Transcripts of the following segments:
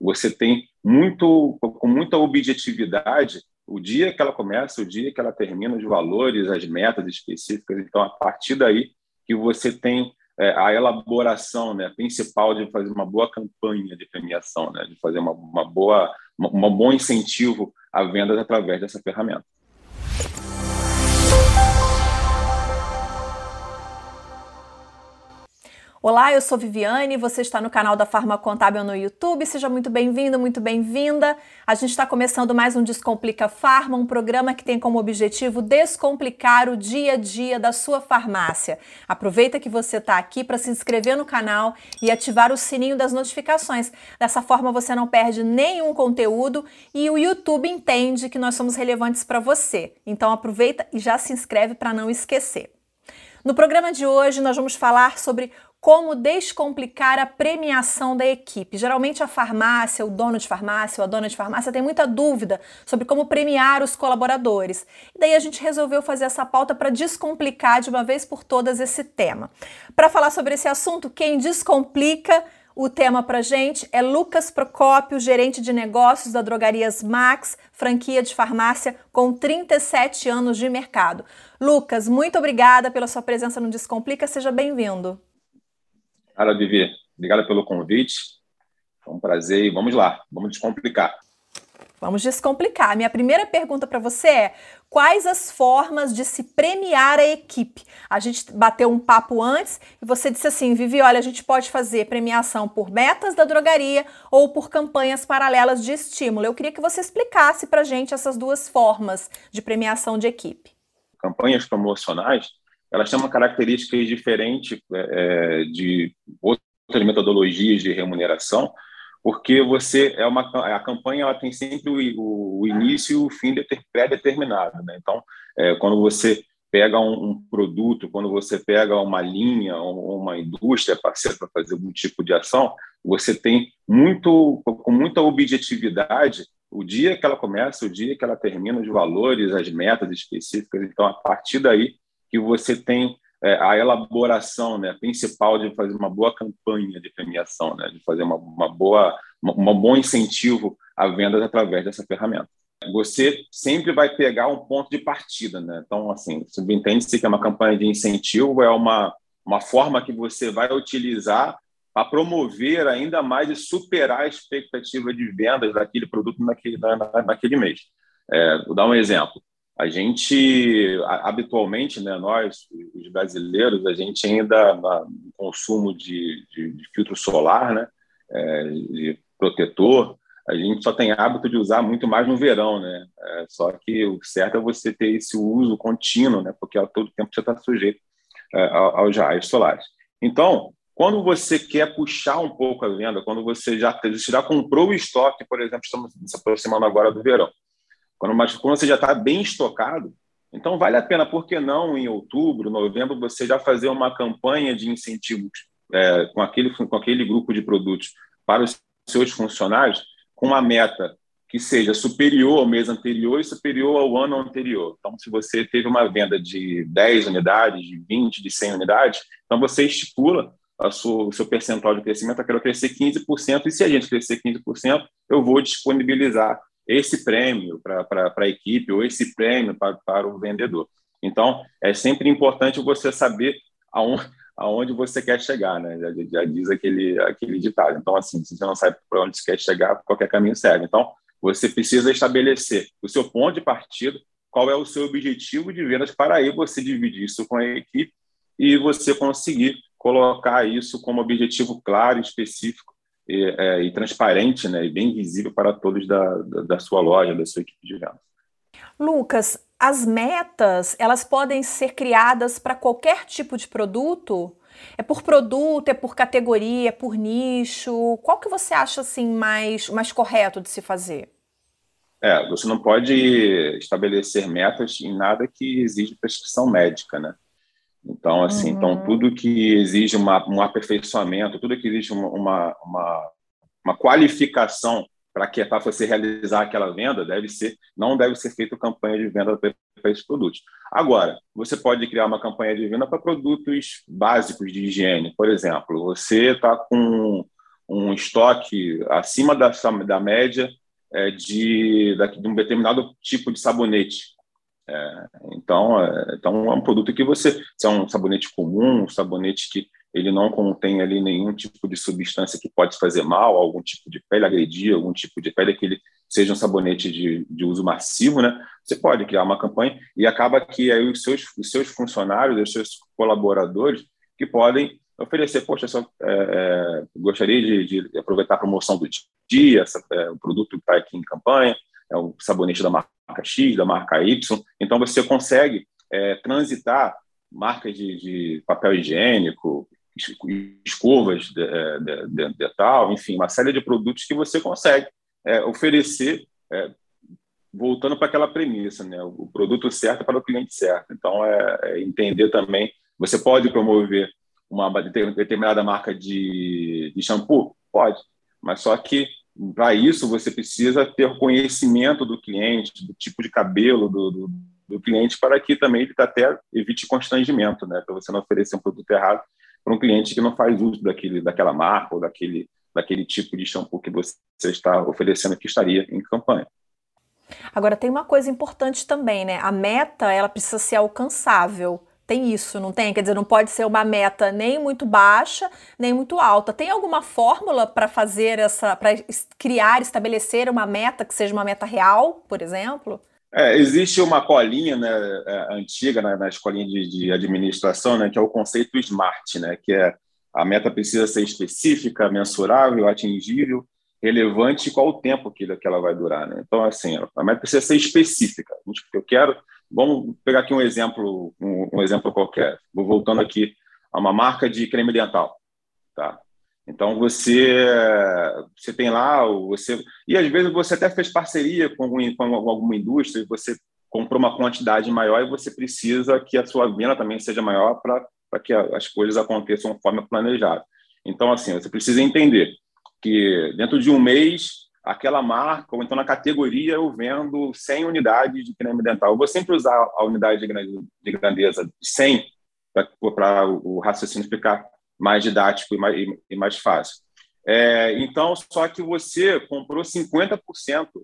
você tem muito, com muita objetividade, o dia que ela começa, o dia que ela termina, os valores, as metas específicas. Então, a partir daí que você tem é, a elaboração né, principal de fazer uma boa campanha de premiação, né, de fazer uma, uma boa, um bom incentivo a vendas através dessa ferramenta. Olá, eu sou Viviane, você está no canal da Farma Contábil no YouTube. Seja muito bem-vindo, muito bem-vinda. A gente está começando mais um Descomplica Farma, um programa que tem como objetivo descomplicar o dia a dia da sua farmácia. Aproveita que você está aqui para se inscrever no canal e ativar o sininho das notificações. Dessa forma você não perde nenhum conteúdo e o YouTube entende que nós somos relevantes para você. Então aproveita e já se inscreve para não esquecer. No programa de hoje, nós vamos falar sobre como descomplicar a premiação da equipe. Geralmente a farmácia, o dono de farmácia ou a dona de farmácia tem muita dúvida sobre como premiar os colaboradores. E daí a gente resolveu fazer essa pauta para descomplicar de uma vez por todas esse tema. Para falar sobre esse assunto, quem descomplica o tema para gente é Lucas Procópio, gerente de negócios da Drogarias Max, franquia de farmácia com 37 anos de mercado. Lucas, muito obrigada pela sua presença no Descomplica, seja bem-vindo. Cara, Vivi, obrigado pelo convite. Foi um prazer e vamos lá, vamos descomplicar. Vamos descomplicar. Minha primeira pergunta para você é: quais as formas de se premiar a equipe? A gente bateu um papo antes e você disse assim, Vivi, olha, a gente pode fazer premiação por metas da drogaria ou por campanhas paralelas de estímulo. Eu queria que você explicasse para gente essas duas formas de premiação de equipe. Campanhas promocionais elas têm uma característica diferente é, é, de outras metodologias de remuneração, porque você é uma a campanha ela tem sempre o, o início e o fim pré-determinado, né? Então, é, quando você pega um, um, produto, quando você pega uma linha ou uma indústria parceira para fazer algum tipo de ação, você tem muito com muita objetividade o dia que ela começa, o dia que ela termina, os valores, as metas específicas. Então, a partir daí que você tem é, a elaboração né, principal de fazer uma boa campanha de premiação, né, de fazer uma, uma boa, uma, um bom incentivo a vendas através dessa ferramenta. Você sempre vai pegar um ponto de partida, né? Então, assim, subentende-se que é uma campanha de incentivo, é uma, uma forma que você vai utilizar para promover ainda mais e superar a expectativa de vendas daquele produto naquele, na, naquele mês. É, vou dar um exemplo. A gente, habitualmente, né, nós, os brasileiros, a gente ainda, no consumo de, de, de filtro solar, né, é, de protetor, a gente só tem hábito de usar muito mais no verão, né? É, só que o certo é você ter esse uso contínuo, né? Porque a todo tempo você está sujeito é, aos raios solares. Então, quando você quer puxar um pouco a venda, quando você já, você já comprou o estoque, por exemplo, estamos se aproximando agora do verão, quando, mas quando você já está bem estocado, então vale a pena, por que não em outubro, novembro, você já fazer uma campanha de incentivos é, com, aquele, com aquele grupo de produtos para os seus funcionários, com uma meta que seja superior ao mês anterior e superior ao ano anterior. Então, se você teve uma venda de 10 unidades, de 20, de 100 unidades, então você estipula sua, o seu percentual de crescimento, eu quero crescer 15%, e se a gente crescer 15%, eu vou disponibilizar esse prêmio para a equipe ou esse prêmio para, para o vendedor. Então, é sempre importante você saber aonde, aonde você quer chegar, né? Já, já, diz aquele, aquele ditado. Então, assim, se você não sabe para onde você quer chegar, qualquer caminho serve. Então, você precisa estabelecer o seu ponto de partida, qual é o seu objetivo de vendas, para aí você dividir isso com a equipe e você conseguir colocar isso como objetivo claro e específico e, é, e transparente né, e bem visível para todos da, da, da sua loja, da sua equipe de vendas. Lucas, as metas elas podem ser criadas para qualquer tipo de produto? É por produto, é por categoria, é por nicho? Qual que você acha assim mais, mais correto de se fazer? É, você não pode estabelecer metas em nada que exige prescrição médica, né? Então, assim, então, uhum. então tudo que exige uma, um aperfeiçoamento, tudo que exige uma, uma, uma qualificação para que para você realizar aquela venda deve ser não deve ser feita campanha de venda para esses produtos. Agora, você pode criar uma campanha de venda para produtos básicos de higiene, por exemplo, você está com um estoque acima da, da média é, de, de um determinado tipo de sabonete. É, então, é, então, é um produto que você, se é um sabonete comum, um sabonete que ele não contém ali nenhum tipo de substância que pode fazer mal, algum tipo de pele agredir, algum tipo de pele que ele seja um sabonete de, de uso massivo, né? Você pode criar uma campanha e acaba que aí os seus, os seus funcionários, os seus colaboradores que podem oferecer, poxa, só, é, é, gostaria de, de, aproveitar a promoção do dia, essa, é, o produto está aqui em campanha, é o sabonete da marca X, da marca Y, então você consegue é, transitar marcas de, de, papel higiênico, escovas de, de, de, de, tal, enfim, uma série de produtos que você consegue é, oferecer é, voltando para aquela premissa, né? O produto certo para o cliente certo. Então, é, é entender também. Você pode promover uma determinada marca de, de shampoo? Pode, mas só que para isso você precisa ter conhecimento do cliente, do tipo de cabelo do, do, do cliente, para que também ele até evite constrangimento, né? Para você não oferecer um produto errado para um cliente que não faz uso daquele, daquela marca ou daquele, daquele tipo de shampoo que você está oferecendo que estaria em campanha. Agora tem uma coisa importante também, né? A meta ela precisa ser alcançável. Tem isso, não tem? Quer dizer, não pode ser uma meta nem muito baixa, nem muito alta. Tem alguma fórmula para fazer essa, para criar, estabelecer uma meta que seja uma meta real, por exemplo? É, existe uma colinha né, é, antiga na, na escolinha de, de, administração, né, que é o conceito SMART, né, que é a meta precisa ser específica, mensurável, atingível, relevante e qual o tempo que, que ela vai durar. Né? Então, assim, a meta precisa ser específica. Eu quero Vamos pegar aqui um exemplo, um, um exemplo qualquer. Vou voltando aqui a uma marca de creme dental, tá? Então você você tem lá você e às vezes você até fez parceria com, com alguma indústria, você comprou uma quantidade maior e você precisa que a sua venda também seja maior para que as coisas aconteçam conforme planejado. Então assim você precisa entender que dentro de um mês aquela marca, ou então na categoria eu vendo 100 unidades de creme dental. Eu vou sempre usar a unidade de grandeza de 100 para o raciocínio ficar mais didático e mais, e mais fácil. É, então, só que você comprou 50%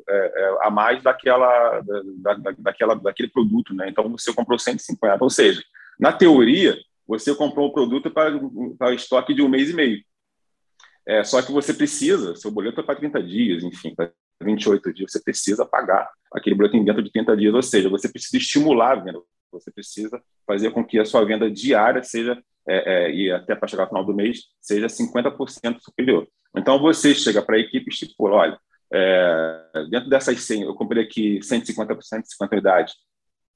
é, é, a mais daquela, da, da, daquela, daquele produto, né? Então, você comprou 150. Ou seja, na teoria, você comprou o produto para, para estoque de um mês e meio. É, só que você precisa, seu boleto é para 30 dias, enfim, para 28 dias, você precisa pagar aquele boleto dentro de 30 dias, ou seja, você precisa estimular a venda, você precisa fazer com que a sua venda diária seja, é, é, e até para chegar ao final do mês, seja 50% superior. Então, você chega para a equipe e estipula, olha, é, dentro dessas 100, eu comprei aqui 150%, 150 unidades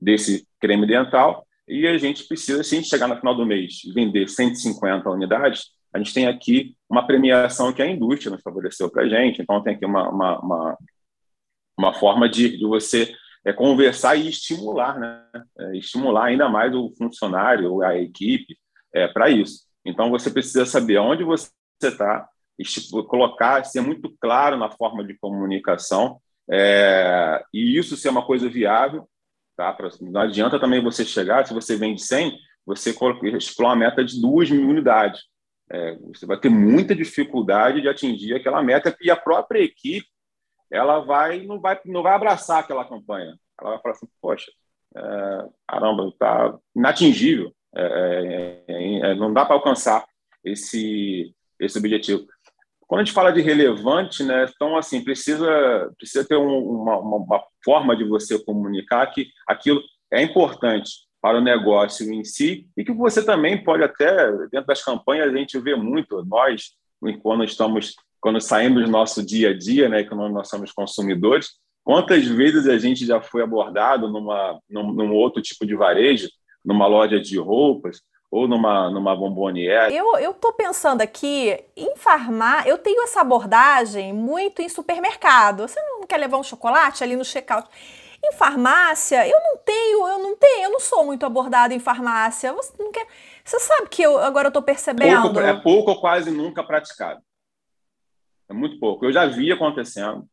desse creme dental, e a gente precisa, gente chegar no final do mês vender 150 unidades, a gente tem aqui uma premiação que a indústria nos favoreceu para a gente, então tem aqui uma, uma, uma, uma forma de, de você é, conversar e estimular, né? É, estimular ainda mais o funcionário, a equipe, é, para isso. Então, você precisa saber onde você está, colocar, ser muito claro na forma de comunicação, é, e isso ser uma coisa viável, tá? Não adianta também você chegar, se você vende 100, você estipula uma meta de 2 mil unidades é, você vai ter muita dificuldade de atingir aquela meta e a própria equipe ela vai não vai não vai abraçar aquela campanha. Ela vai falar assim poxa é, caramba está inatingível. É, é, é, é, não dá para alcançar esse esse objetivo. Quando a gente fala de relevante né então assim precisa precisa ter um, uma, uma forma de você comunicar que aquilo é importante para o negócio em si e que você também pode até dentro das campanhas a gente vê muito nós quando estamos quando saímos do nosso dia a dia, né, quando nós somos consumidores, quantas vezes a gente já foi abordado numa num, num outro tipo de varejo, numa loja de roupas ou numa, numa bomboniere? Eu, eu tô pensando aqui em farmar, eu tenho essa abordagem muito em supermercado. Você não quer levar um chocolate ali no checkout? Em farmácia, eu não tenho, eu não tenho, eu não sou muito abordada em farmácia. Você não quer. Você sabe que eu agora eu tô percebendo. Pouco, é pouco ou quase nunca praticado. É muito pouco. Eu já vi acontecendo.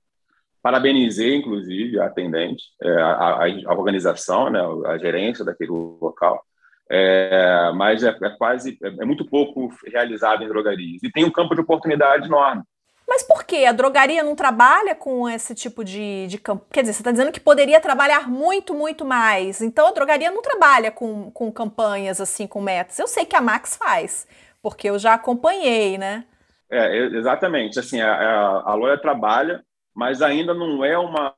Parabenizei, inclusive, a atendente, é, a, a, a organização, né, a gerência daquele local. é, mas é, é quase é, é, muito pouco realizado em drogarias. E tem um campo de oportunidade enorme. Mas por que? A drogaria não trabalha com esse tipo de, de campo? Quer dizer, você está dizendo que poderia trabalhar muito, muito mais. Então a drogaria não trabalha com, com campanhas assim, com metas. Eu sei que a Max faz, porque eu já acompanhei, né? É, exatamente. Assim, a, a, a Loja trabalha, mas ainda não é uma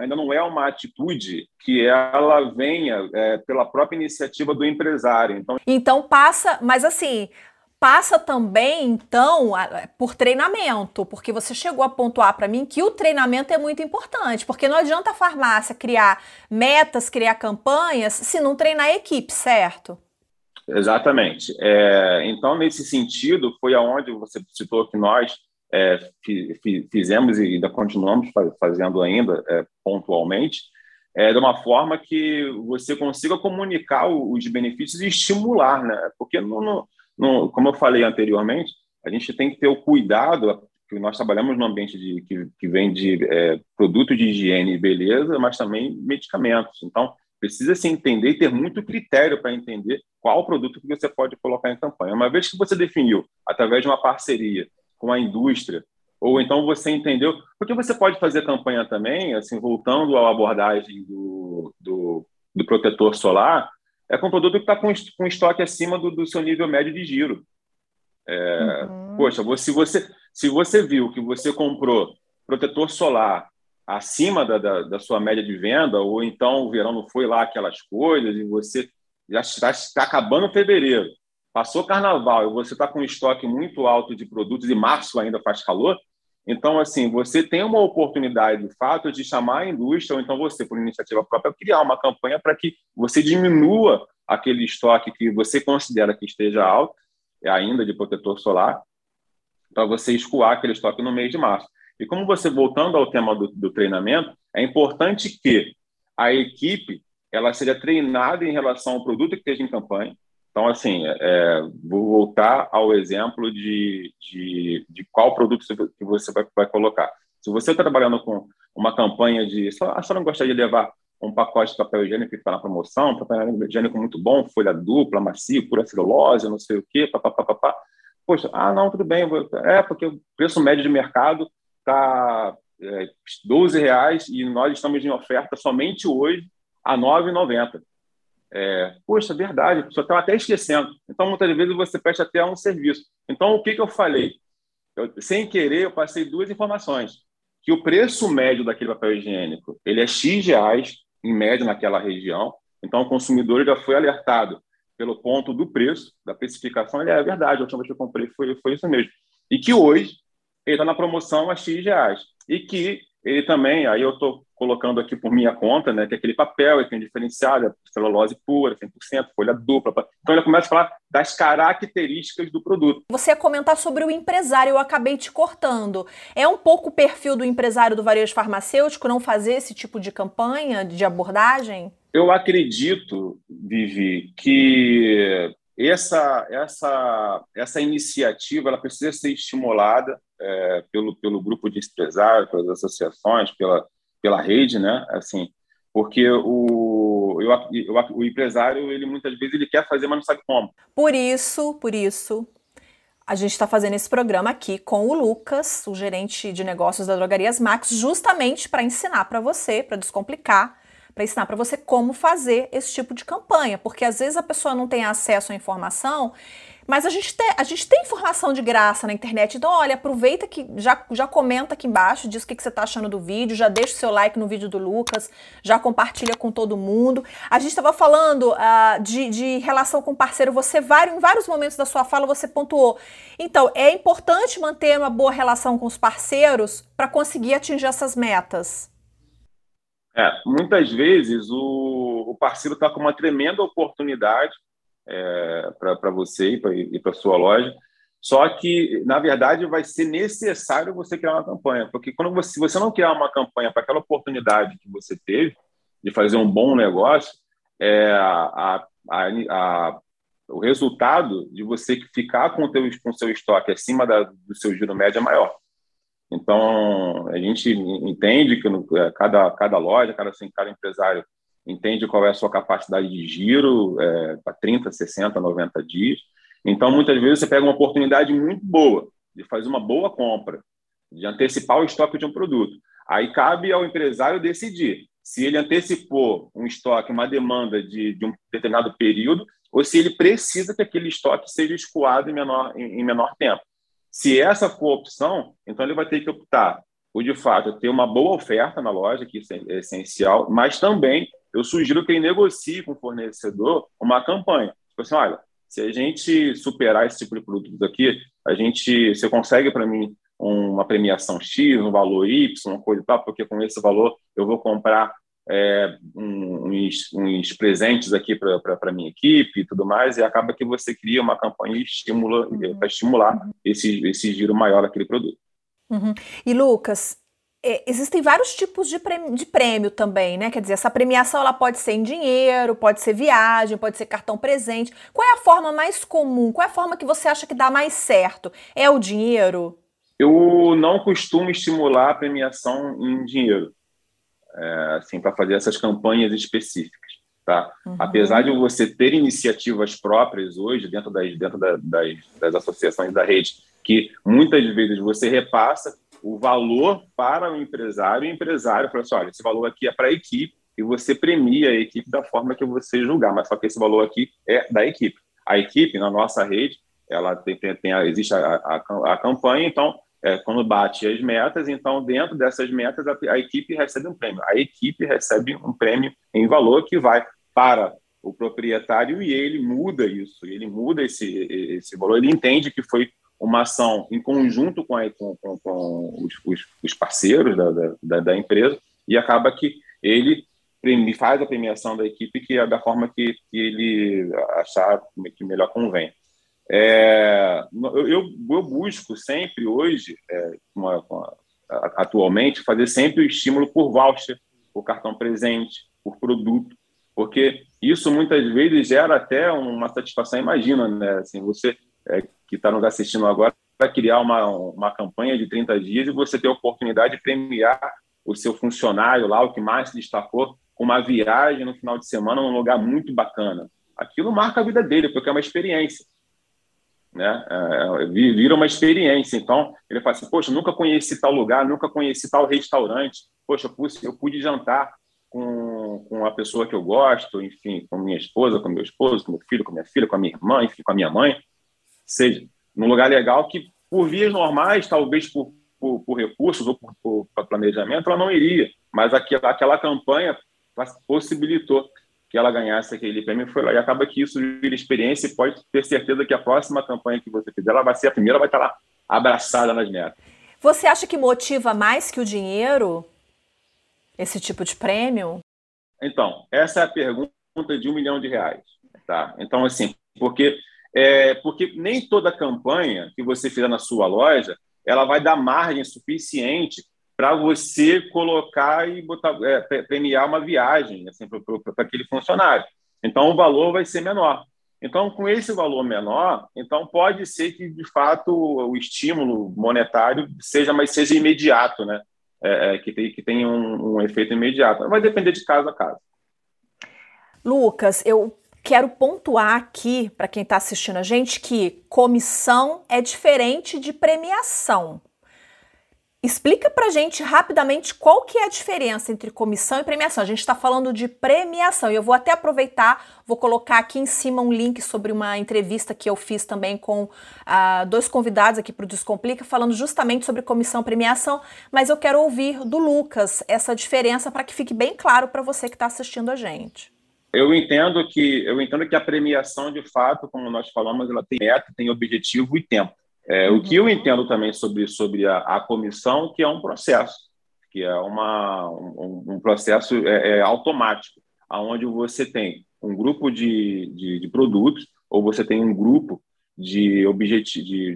ainda não é uma atitude que ela venha é, pela própria iniciativa do empresário. Então, então passa, mas assim, passa também, então, por treinamento, porque você chegou a pontuar para mim que o treinamento é muito importante, porque não adianta a farmácia criar metas, criar campanhas, se não treinar a equipe, certo? Exatamente. É, então, nesse sentido, foi aonde você citou que nós é, fizemos e ainda continuamos fazendo ainda é, pontualmente, é, de uma forma que você consiga comunicar os benefícios e estimular, né? Porque, no, como eu falei anteriormente, a gente tem que ter o cuidado, que nós trabalhamos num ambiente de, que, que vende é, produto de higiene e beleza, mas também medicamentos. Então, precisa se entender e ter muito critério para entender qual produto que você pode colocar em campanha. Uma vez que você definiu, através de uma parceria, com a indústria, ou então você entendeu. Porque você pode fazer campanha também, assim, voltando à abordagem do, do, do protetor solar, é com um produto que está com, com estoque acima do, do, seu nível médio de giro. É, uhum. Poxa, se você, se você viu que você comprou protetor solar acima da, da, da, sua média de venda, ou então o verão não foi lá aquelas coisas, e você já está, está acabando fevereiro, Passou carnaval e você está com um estoque muito alto de produtos e março ainda faz calor, então, assim, você tem uma oportunidade, de fato, de chamar a indústria, ou então você, por iniciativa própria, criar uma campanha para que você diminua aquele estoque que você considera que esteja alto, ainda de protetor solar, para você escoar aquele estoque no mês de março. E como você, voltando ao tema do, do treinamento, é importante que a equipe ela seja treinada em relação ao produto que esteja em campanha, então, assim, é, vou voltar ao exemplo de, de, de, qual produto que você vai, vai colocar. Se você está trabalhando com uma campanha de. Só, a senhora não gostaria de levar um pacote de papel higiênico que está na promoção, papel higiênico muito bom, folha dupla, macio, pura celulose, não sei o quê, papapá. Poxa, ah, não, tudo bem. É, porque o preço médio de mercado está é, 12 reais e nós estamos em oferta somente hoje a R$ 9,90. É, Poxa, verdade, a pessoa está até esquecendo. Então, muitas vezes você presta até um serviço. Então, o que, que eu falei? Eu, sem querer, eu passei duas informações. Que o preço médio daquele papel higiênico ele é X reais, em média, naquela região. Então, o consumidor já foi alertado pelo ponto do preço, da precificação. Ele é verdade, a última vez que eu comprei foi, foi isso mesmo. E que hoje ele está na promoção a X reais. E que ele também, aí eu estou colocando aqui por minha conta, né, que é aquele papel, ele tem diferenciado, é celulose pura, 100%, folha dupla. Então ele começa a falar das características do produto. Você ia comentar sobre o empresário, eu acabei te cortando. É um pouco o perfil do empresário do varejo farmacêutico não fazer esse tipo de campanha, de abordagem? Eu acredito, Vivi, que essa, essa, essa iniciativa ela precisa ser estimulada é, pelo, pelo grupo de empresários, pelas associações, pela, pela rede, né? Assim, porque o, eu, eu, o empresário, ele muitas vezes ele quer fazer, mas não sabe como. Por isso, por isso, a gente está fazendo esse programa aqui com o Lucas, o gerente de negócios da Drogarias Max, justamente para ensinar para você, para descomplicar, para ensinar para você como fazer esse tipo de campanha, porque às vezes a pessoa não tem acesso à informação mas a gente, tem, a gente tem informação de graça na internet. Então, olha, aproveita que já, já comenta aqui embaixo, diz o que, que você está achando do vídeo, já deixa o seu like no vídeo do Lucas, já compartilha com todo mundo. A gente estava falando uh, de, de relação com parceiro. Você, em vários momentos da sua fala, você pontuou. Então, é importante manter uma boa relação com os parceiros para conseguir atingir essas metas. É, muitas vezes o, o parceiro está com uma tremenda oportunidade é, para você e para sua loja. Só que, na verdade, vai ser necessário você criar uma campanha, porque quando você, se você não criar uma campanha para aquela oportunidade que você teve de fazer um bom negócio, é, a, a, a, o resultado de você ficar com o teu, com seu estoque acima da, do seu giro médio é maior. Então, a gente entende que no, é, cada, cada loja, cada, assim, cada empresário entende qual é a sua capacidade de giro é, para 30, 60, 90 dias. Então, muitas vezes, você pega uma oportunidade muito boa de fazer uma boa compra, de antecipar o estoque de um produto. Aí cabe ao empresário decidir se ele antecipou um estoque, uma demanda de, de um determinado período, ou se ele precisa que aquele estoque seja escoado em menor, em, em menor tempo. Se essa for a opção, então ele vai ter que optar por, de fato, ter uma boa oferta na loja, que isso é essencial, mas também eu sugiro que ele negocie com o fornecedor uma campanha. Tipo assim, olha, se a gente superar esse tipo de produto aqui, a gente, você consegue para mim uma premiação X, um valor Y, uma coisa e tal, porque com esse valor eu vou comprar é, uns, uns, presentes aqui para a minha equipe e tudo mais, e acaba que você cria uma campanha estimula, uhum. para estimular esse, esse giro maior daquele produto. Uhum. E Lucas, é, existem vários tipos de prêmio, de prêmio também, né? Quer dizer, essa premiação ela pode ser em dinheiro, pode ser viagem, pode ser cartão presente. Qual é a forma mais comum? Qual é a forma que você acha que dá mais certo? É o dinheiro? Eu não costumo estimular a premiação em dinheiro, é, assim, para fazer essas campanhas específicas. Tá? Uhum. Apesar de você ter iniciativas próprias hoje dentro das, dentro da, das, das associações da rede, que muitas vezes você repassa o valor para o empresário e o empresário fala assim, olha, esse valor aqui é para a equipe e você premia a equipe da forma que você julgar, mas só que esse valor aqui é da equipe. A equipe, na nossa rede, ela tem, tem, tem existe a, a, a, campanha, então, é, quando bate as metas, então, dentro dessas metas, a, a equipe recebe um prêmio. A equipe recebe um prêmio em valor que vai para o proprietário e ele muda isso, ele muda esse, esse valor, ele entende que foi uma ação em conjunto com, a, com, com, com os, os, parceiros da, da, da, empresa e acaba que ele faz a premiação da equipe que é da forma que, que ele achar que melhor convém. É, eu, eu, busco sempre hoje, é, uma, uma, atualmente, fazer sempre o estímulo por voucher, por cartão presente, por produto, porque isso muitas vezes gera até uma satisfação. Imagina, né? Assim, você é, que está nos assistindo agora para criar uma, uma campanha de 30 dias e você ter a oportunidade de premiar o seu funcionário lá, o que mais se destacou, com uma viagem no final de semana num lugar muito bacana. Aquilo marca a vida dele, porque é uma experiência. Né? É, vira uma experiência. Então, ele fala assim: Poxa, nunca conheci tal lugar, nunca conheci tal restaurante. Poxa, eu pude jantar com, com a pessoa que eu gosto, enfim, com minha esposa, com meu esposo, com meu filho, com minha filha, com a minha irmã, enfim, com a minha mãe seja num lugar legal que, por vias normais, talvez por, por, por recursos ou por, por, planejamento, ela não iria. Mas aquela, aquela campanha possibilitou que ela ganhasse aquele prêmio foi lá. E acaba que isso vira experiência e pode ter certeza que a próxima campanha que você fizer, ela vai ser a primeira, vai estar lá abraçada nas metas. Você acha que motiva mais que o dinheiro esse tipo de prêmio? Então, essa é a pergunta de um milhão de reais. Tá? Então, assim, porque é, porque nem toda campanha que você fizer na sua loja ela vai dar margem suficiente para você colocar e botar, é, premiar uma viagem assim, para aquele funcionário. Então, o valor vai ser menor. Então, com esse valor menor, então pode ser que, de fato, o estímulo monetário seja, mas seja imediato, né? É, é que, tem, que tenha um, um efeito imediato. Vai depender de caso a caso. Lucas, eu quero pontuar aqui para quem está assistindo a gente que comissão é diferente de premiação. Explica para gente rapidamente qual que é a diferença entre comissão e premiação. A gente está falando de premiação e eu vou até aproveitar, vou colocar aqui em cima um link sobre uma entrevista que eu fiz também com uh, dois convidados aqui para o Descomplica, falando justamente sobre comissão e premiação, mas eu quero ouvir do Lucas essa diferença para que fique bem claro para você que está assistindo a gente. Eu entendo que eu entendo que a premiação, de fato, como nós falamos, ela tem meta, tem objetivo e tempo. É, uhum. O que eu entendo também sobre, sobre a, a, comissão, que é um processo, que é uma, um, um processo é, é automático, aonde você tem um grupo de, de, de, produtos ou você tem um grupo de, objeti de,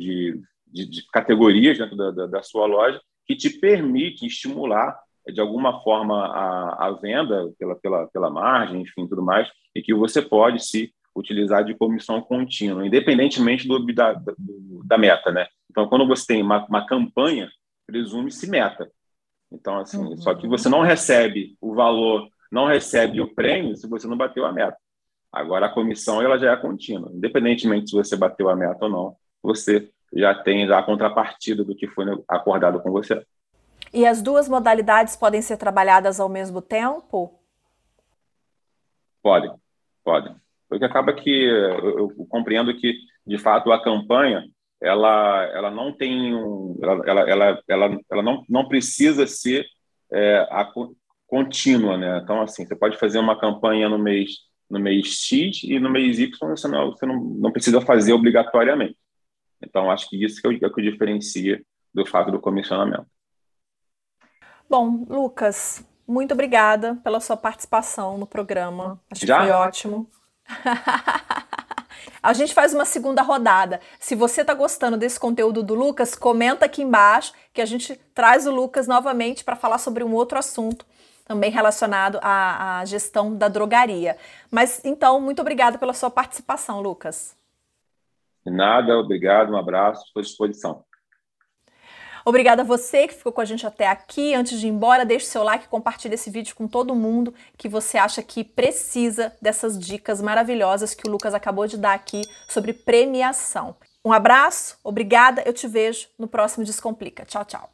de, de categorias dentro da, da, da sua loja que te permite estimular de alguma forma a, a venda pela, pela, pela margem, enfim, tudo mais, e que você pode se utilizar de comissão contínua, independentemente do, da, do, da meta, né? Então, quando você tem uma, uma campanha, presume-se meta. Então, assim, uhum. só que você não recebe o valor não recebe o prêmio se você não bateu a meta. Agora, a comissão ela já é contínua. Independentemente se você bateu a meta ou não, você já tem a contrapartida do que foi acordado com você. E as duas modalidades podem ser trabalhadas ao mesmo tempo? Podem, podem. Porque acaba que eu, eu compreendo que, de fato, a campanha ela, ela não tem um, ela, ela, ela, ela, ela não, não precisa ser é, a, contínua, né? Então, assim, você pode fazer uma campanha no mês no mês X e no mês Y você não, você não, não precisa fazer obrigatoriamente. Então, acho que isso que é o, é o que diferencia do fato do comissionamento. Bom, Lucas, muito obrigada pela sua participação no programa. Acho Já? que foi ótimo. A gente faz uma segunda rodada. Se você está gostando desse conteúdo do Lucas, comenta aqui embaixo que a gente traz o Lucas novamente para falar sobre um outro assunto também relacionado à, à gestão da drogaria. Mas então, muito obrigada pela sua participação, Lucas. De nada, obrigado, um abraço, estou à disposição. Obrigada a você que ficou com a gente até aqui. Antes de ir embora, deixe seu like e compartilhe esse vídeo com todo mundo que você acha que precisa dessas dicas maravilhosas que o Lucas acabou de dar aqui sobre premiação. Um abraço, obrigada, eu te vejo no próximo Descomplica. Tchau, tchau.